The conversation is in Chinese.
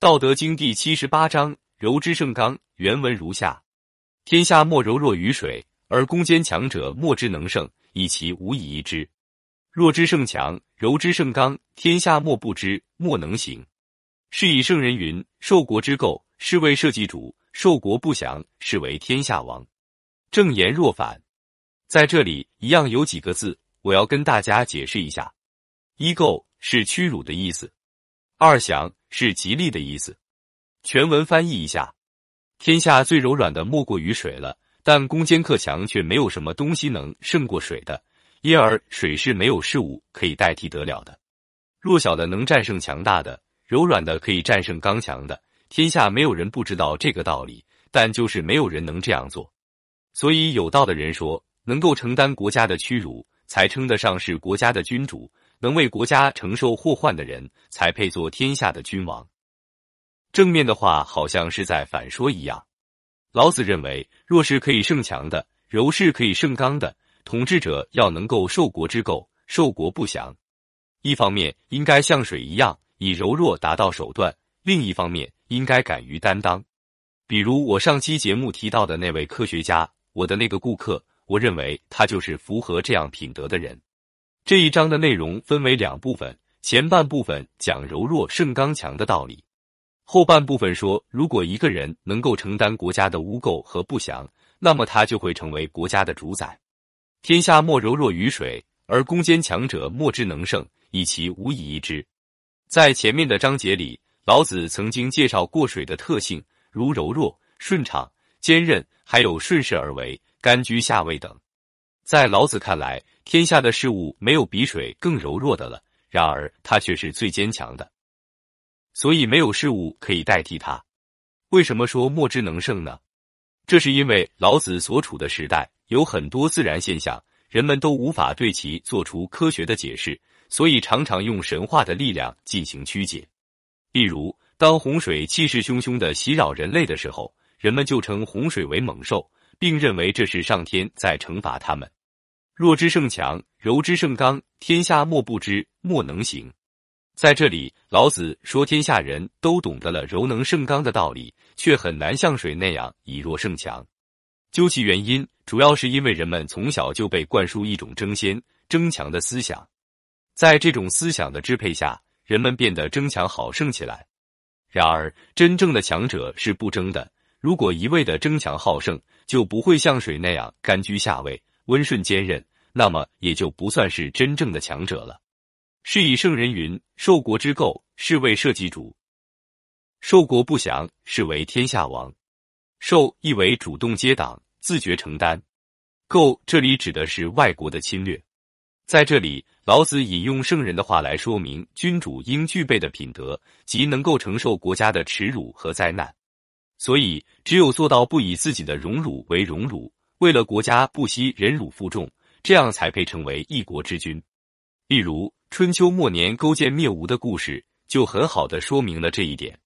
道德经第七十八章：柔之胜刚。原文如下：天下莫柔弱于水，而攻坚强者莫之能胜，以其无以易之。弱之胜强，柔之胜刚，天下莫不知，莫能行。是以圣人云：受国之垢，是为社稷主；受国不祥，是为天下王。正言若反。在这里一样有几个字，我要跟大家解释一下：一垢是屈辱的意思，二祥是吉利的意思。全文翻译一下：天下最柔软的莫过于水了，但攻坚克强却没有什么东西能胜过水的，因而水是没有事物可以代替得了的。弱小的能战胜强大的，柔软的可以战胜刚强的。天下没有人不知道这个道理，但就是没有人能这样做。所以有道的人说。能够承担国家的屈辱，才称得上是国家的君主；能为国家承受祸患的人，才配做天下的君王。正面的话好像是在反说一样。老子认为，弱是可以胜强的，柔是可以胜刚的。统治者要能够受国之垢，受国不祥。一方面应该像水一样，以柔弱达到手段；另一方面应该敢于担当。比如我上期节目提到的那位科学家，我的那个顾客。我认为他就是符合这样品德的人。这一章的内容分为两部分，前半部分讲柔弱胜刚强的道理，后半部分说，如果一个人能够承担国家的污垢和不祥，那么他就会成为国家的主宰。天下莫柔弱于水，而攻坚强者莫之能胜，以其无以易之。在前面的章节里，老子曾经介绍过水的特性，如柔弱、顺畅、坚韧，还有顺势而为。甘居下位等，在老子看来，天下的事物没有比水更柔弱的了。然而，它却是最坚强的，所以没有事物可以代替它。为什么说莫之能胜呢？这是因为老子所处的时代有很多自然现象，人们都无法对其做出科学的解释，所以常常用神话的力量进行曲解。例如，当洪水气势汹汹的袭扰人类的时候，人们就称洪水为猛兽。并认为这是上天在惩罚他们。弱之胜强，柔之胜刚，天下莫不知，莫能行。在这里，老子说天下人都懂得了柔能胜刚的道理，却很难像水那样以弱胜强。究其原因，主要是因为人们从小就被灌输一种争先争强的思想，在这种思想的支配下，人们变得争强好胜起来。然而，真正的强者是不争的。如果一味的争强好胜，就不会像水那样甘居下位、温顺坚韧，那么也就不算是真正的强者了。是以圣人云：“受国之垢，是为社稷主；受国不祥，是为天下王。”受意为主动接党、自觉承担；垢这里指的是外国的侵略。在这里，老子引用圣人的话来说明君主应具备的品德，即能够承受国家的耻辱和灾难。所以，只有做到不以自己的荣辱为荣辱，为了国家不惜忍辱负重，这样才配成为一国之君。例如，春秋末年勾践灭吴的故事，就很好的说明了这一点。